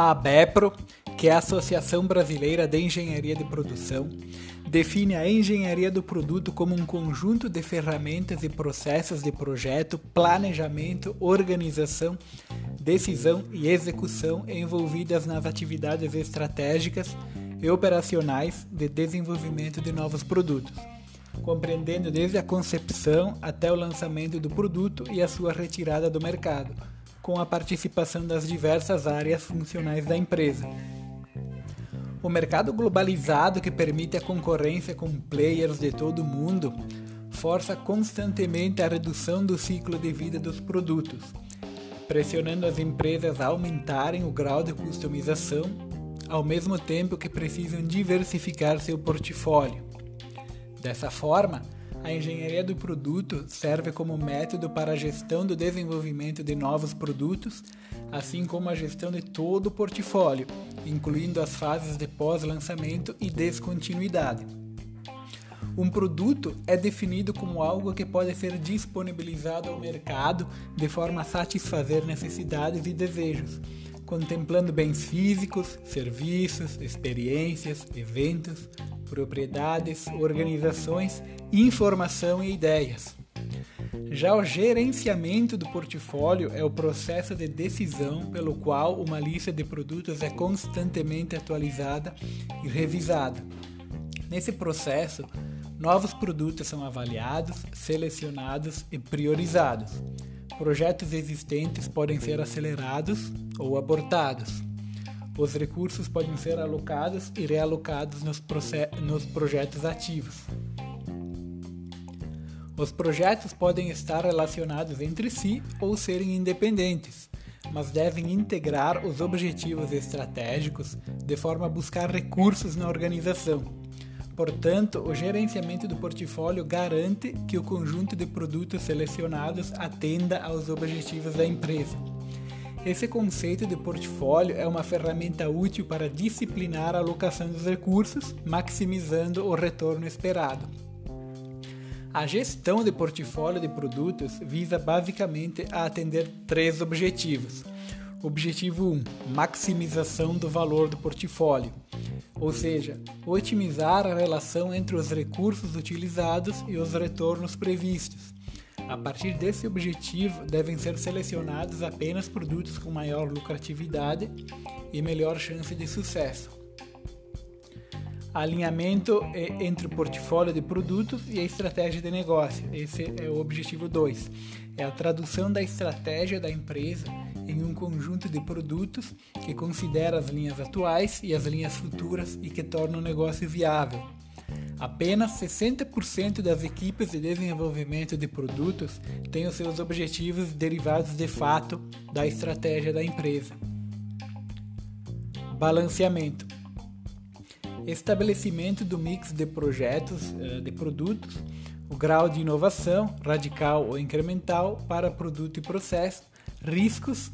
A ABEPRO, que é a Associação Brasileira de Engenharia de Produção, define a engenharia do produto como um conjunto de ferramentas e processos de projeto, planejamento, organização, decisão e execução envolvidas nas atividades estratégicas e operacionais de desenvolvimento de novos produtos, compreendendo desde a concepção até o lançamento do produto e a sua retirada do mercado com a participação das diversas áreas funcionais da empresa. O mercado globalizado que permite a concorrência com players de todo o mundo força constantemente a redução do ciclo de vida dos produtos, pressionando as empresas a aumentarem o grau de customização, ao mesmo tempo que precisam diversificar seu portfólio. Dessa forma, a engenharia do produto serve como método para a gestão do desenvolvimento de novos produtos, assim como a gestão de todo o portfólio, incluindo as fases de pós-lançamento e descontinuidade. Um produto é definido como algo que pode ser disponibilizado ao mercado de forma a satisfazer necessidades e desejos, contemplando bens físicos, serviços, experiências, eventos, propriedades, organizações, informação e ideias. Já o gerenciamento do portfólio é o processo de decisão pelo qual uma lista de produtos é constantemente atualizada e revisada. Nesse processo, novos produtos são avaliados, selecionados e priorizados. Projetos existentes podem ser acelerados ou abortados. Os recursos podem ser alocados e realocados nos, nos projetos ativos. Os projetos podem estar relacionados entre si ou serem independentes, mas devem integrar os objetivos estratégicos de forma a buscar recursos na organização. Portanto, o gerenciamento do portfólio garante que o conjunto de produtos selecionados atenda aos objetivos da empresa. Esse conceito de portfólio é uma ferramenta útil para disciplinar a alocação dos recursos, maximizando o retorno esperado. A gestão de portfólio de produtos visa basicamente a atender três objetivos. Objetivo 1: maximização do valor do portfólio, ou seja, otimizar a relação entre os recursos utilizados e os retornos previstos. A partir desse objetivo, devem ser selecionados apenas produtos com maior lucratividade e melhor chance de sucesso. Alinhamento entre o portfólio de produtos e a estratégia de negócio. Esse é o objetivo 2. É a tradução da estratégia da empresa em um conjunto de produtos que considera as linhas atuais e as linhas futuras e que torna o negócio viável. Apenas 60% das equipes de desenvolvimento de produtos têm os seus objetivos derivados de fato da estratégia da empresa. Balanceamento estabelecimento do mix de projetos eh, de produtos, o grau de inovação, radical ou incremental, para produto e processo, riscos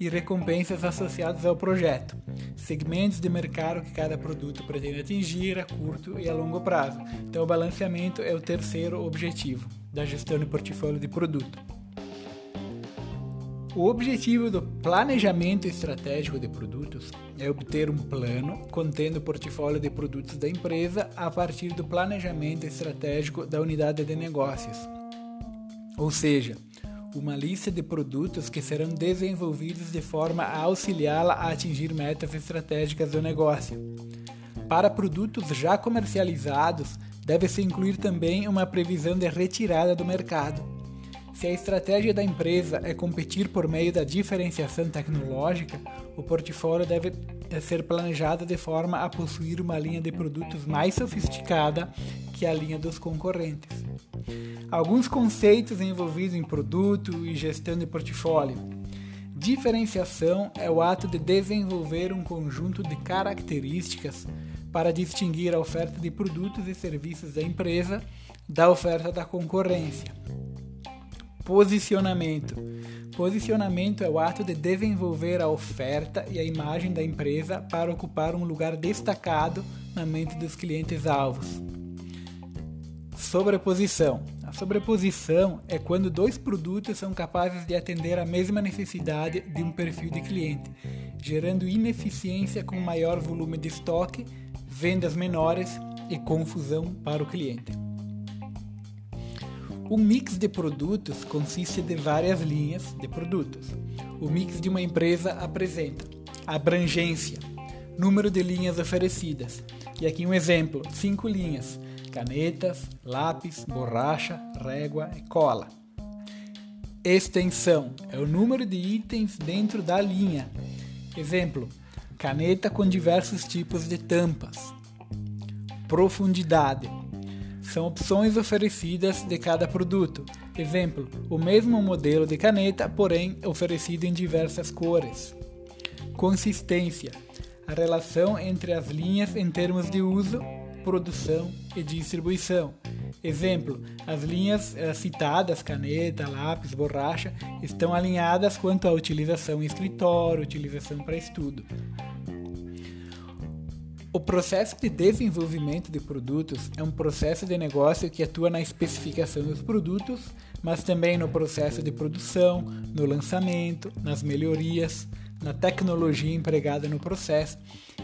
e recompensas associados ao projeto, segmentos de mercado que cada produto pretende atingir a curto e a longo prazo. Então, o balanceamento é o terceiro objetivo da gestão de portfólio de produto. O objetivo do planejamento estratégico de produtos é obter um plano contendo o portfólio de produtos da empresa a partir do planejamento estratégico da unidade de negócios. Ou seja, uma lista de produtos que serão desenvolvidos de forma a auxiliá-la a atingir metas estratégicas do negócio. Para produtos já comercializados, deve-se incluir também uma previsão de retirada do mercado. Se a estratégia da empresa é competir por meio da diferenciação tecnológica, o portfólio deve ser planejado de forma a possuir uma linha de produtos mais sofisticada que a linha dos concorrentes. Alguns conceitos envolvidos em produto e gestão de portfólio. Diferenciação é o ato de desenvolver um conjunto de características para distinguir a oferta de produtos e serviços da empresa da oferta da concorrência. Posicionamento. Posicionamento é o ato de desenvolver a oferta e a imagem da empresa para ocupar um lugar destacado na mente dos clientes alvos. Sobreposição. A sobreposição é quando dois produtos são capazes de atender a mesma necessidade de um perfil de cliente, gerando ineficiência com maior volume de estoque, vendas menores e confusão para o cliente. Um mix de produtos consiste de várias linhas de produtos. O mix de uma empresa apresenta abrangência, número de linhas oferecidas. E aqui um exemplo: cinco linhas canetas, lápis, borracha, régua e cola. Extensão é o número de itens dentro da linha. Exemplo: caneta com diversos tipos de tampas. Profundidade são opções oferecidas de cada produto. Exemplo: o mesmo modelo de caneta, porém oferecido em diversas cores. Consistência a relação entre as linhas em termos de uso produção e distribuição. Exemplo: as linhas eh, citadas, caneta, lápis, borracha, estão alinhadas quanto à utilização em escritório, utilização para estudo. O processo de desenvolvimento de produtos é um processo de negócio que atua na especificação dos produtos, mas também no processo de produção, no lançamento, nas melhorias, na tecnologia empregada no processo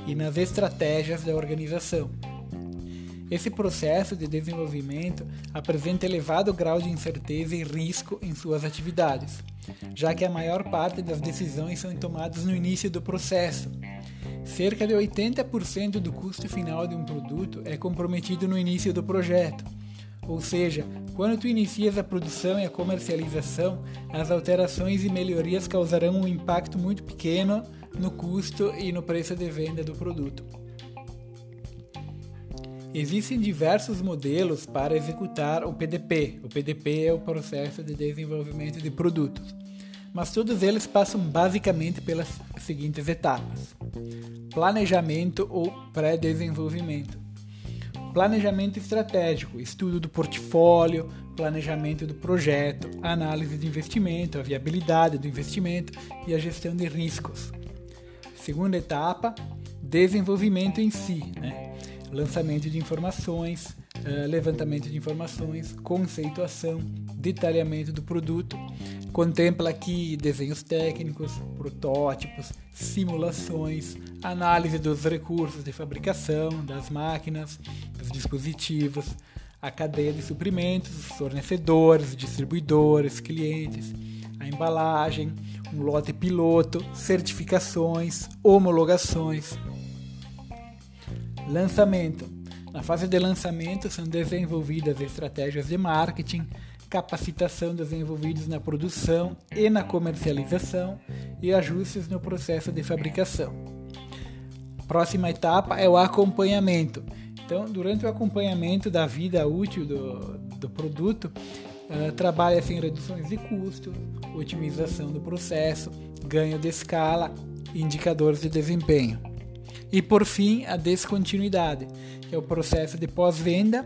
e nas estratégias da organização. Esse processo de desenvolvimento apresenta elevado grau de incerteza e risco em suas atividades, já que a maior parte das decisões são tomadas no início do processo. Cerca de 80% do custo final de um produto é comprometido no início do projeto. Ou seja, quando tu inicias a produção e a comercialização, as alterações e melhorias causarão um impacto muito pequeno no custo e no preço de venda do produto. Existem diversos modelos para executar o PDP. O PDP é o processo de desenvolvimento de produtos, mas todos eles passam basicamente pelas seguintes etapas: planejamento ou pré-desenvolvimento. Planejamento estratégico, estudo do portfólio, planejamento do projeto, análise de investimento, a viabilidade do investimento e a gestão de riscos. Segunda etapa, desenvolvimento em si, né? Lançamento de informações, uh, levantamento de informações, conceituação, detalhamento do produto. Contempla aqui desenhos técnicos, protótipos, simulações, análise dos recursos de fabricação, das máquinas, dos dispositivos, a cadeia de suprimentos, fornecedores, distribuidores, clientes, a embalagem, um lote piloto, certificações, homologações, Lançamento. Na fase de lançamento são desenvolvidas estratégias de marketing, capacitação dos envolvidos na produção e na comercialização e ajustes no processo de fabricação. Próxima etapa é o acompanhamento. Então, durante o acompanhamento da vida útil do, do produto, uh, trabalha-se em reduções de custo, otimização do processo, ganho de escala, indicadores de desempenho. E por fim, a descontinuidade, que é o processo de pós-venda,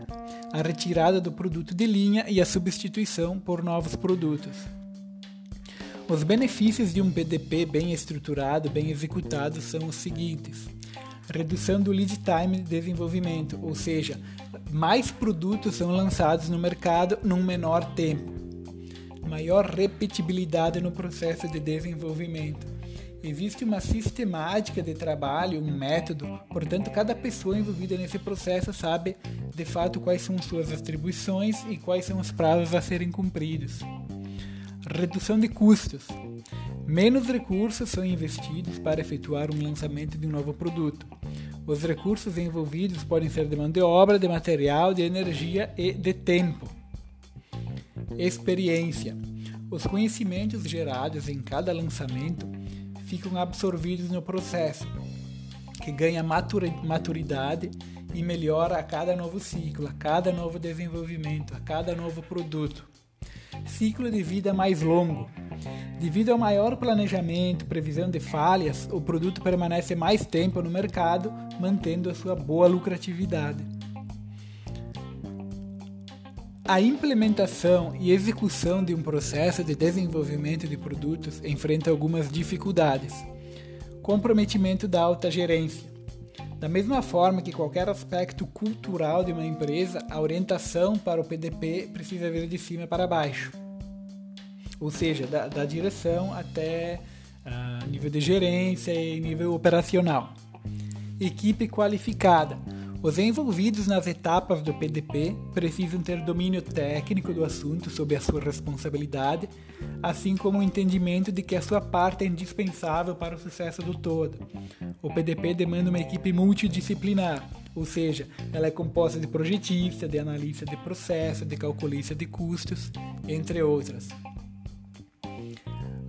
a retirada do produto de linha e a substituição por novos produtos. Os benefícios de um PDP bem estruturado, bem executado, são os seguintes: redução do lead time de desenvolvimento, ou seja, mais produtos são lançados no mercado num menor tempo. Maior repetibilidade no processo de desenvolvimento Existe uma sistemática de trabalho, um método, portanto, cada pessoa envolvida nesse processo sabe de fato quais são suas atribuições e quais são os prazos a serem cumpridos. Redução de custos. Menos recursos são investidos para efetuar um lançamento de um novo produto. Os recursos envolvidos podem ser de mão de obra, de material, de energia e de tempo. Experiência. Os conhecimentos gerados em cada lançamento ficam absorvidos no processo, que ganha maturidade e melhora a cada novo ciclo, a cada novo desenvolvimento, a cada novo produto. Ciclo de vida mais longo. Devido ao maior planejamento, previsão de falhas, o produto permanece mais tempo no mercado, mantendo a sua boa lucratividade. A implementação e execução de um processo de desenvolvimento de produtos enfrenta algumas dificuldades. Comprometimento da alta gerência. Da mesma forma que qualquer aspecto cultural de uma empresa, a orientação para o PDP precisa vir de cima para baixo. Ou seja, da, da direção até uh, nível de gerência e nível operacional. Equipe qualificada. Os envolvidos nas etapas do PDP precisam ter domínio técnico do assunto sob a sua responsabilidade, assim como o entendimento de que a sua parte é indispensável para o sucesso do todo. O PDP demanda uma equipe multidisciplinar, ou seja, ela é composta de projetista, de analista de processo, de calculista de custos, entre outras.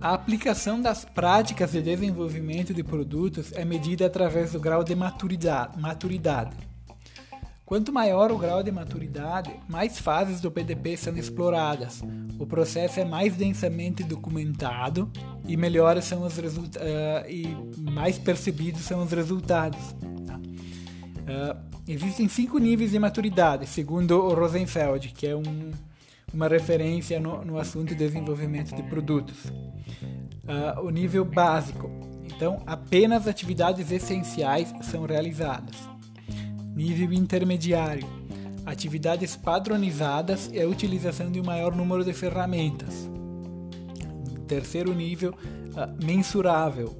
A aplicação das práticas de desenvolvimento de produtos é medida através do grau de maturidade. Quanto maior o grau de maturidade, mais fases do PDP são exploradas. O processo é mais densamente documentado e melhores são os uh, e mais percebidos são os resultados. Tá? Uh, existem cinco níveis de maturidade, segundo o Rosenfeld, que é um, uma referência no, no assunto de desenvolvimento de produtos. Uh, o nível básico, então apenas atividades essenciais são realizadas. Nível intermediário. Atividades padronizadas e a utilização de um maior número de ferramentas. Terceiro nível, uh, mensurável.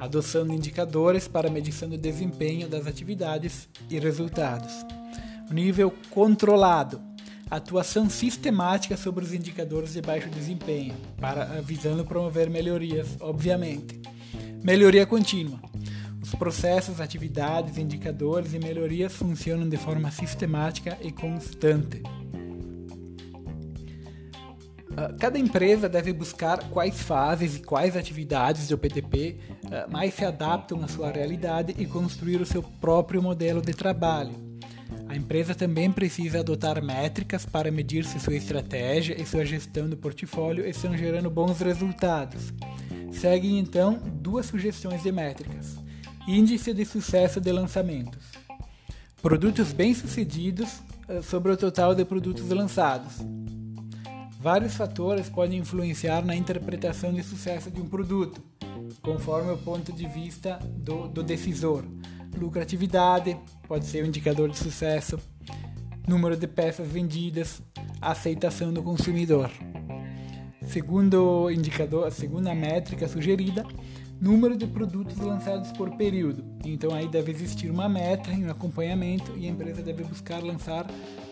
Adoção de indicadores para medição do desempenho das atividades e resultados. Nível controlado. Atuação sistemática sobre os indicadores de baixo desempenho, para visando promover melhorias, obviamente. Melhoria contínua os processos, atividades, indicadores e melhorias funcionam de forma sistemática e constante. Ah, cada empresa deve buscar quais fases e quais atividades do PDP ah, mais se adaptam à sua realidade e construir o seu próprio modelo de trabalho. A empresa também precisa adotar métricas para medir se sua estratégia e sua gestão do portfólio estão gerando bons resultados. Seguem então duas sugestões de métricas. Índice de sucesso de lançamentos. Produtos bem-sucedidos eh, sobre o total de produtos lançados. Vários fatores podem influenciar na interpretação de sucesso de um produto, conforme o ponto de vista do, do decisor. Lucratividade pode ser um indicador de sucesso, número de peças vendidas, aceitação do consumidor. Segundo indicador, a segunda métrica sugerida, número de produtos lançados por período. Então aí deve existir uma meta e um acompanhamento e a empresa deve buscar lançar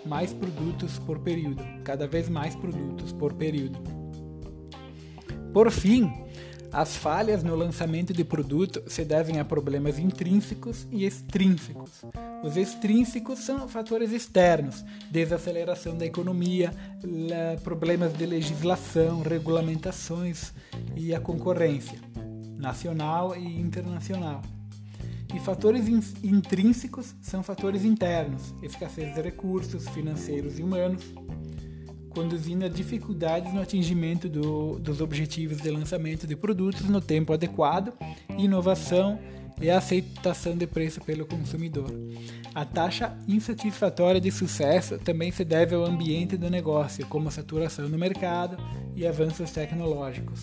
mais produtos por período, cada vez mais produtos por período. Por fim, as falhas no lançamento de produto se devem a problemas intrínsecos e extrínsecos. Os extrínsecos são fatores externos, desaceleração da economia, problemas de legislação, regulamentações e a concorrência nacional e internacional. E fatores intrínsecos são fatores internos, escassez de recursos financeiros e humanos, conduzindo a dificuldades no atingimento do, dos objetivos de lançamento de produtos no tempo adequado, inovação e aceitação de preço pelo consumidor. A taxa insatisfatória de sucesso também se deve ao ambiente do negócio, como saturação no mercado e avanços tecnológicos.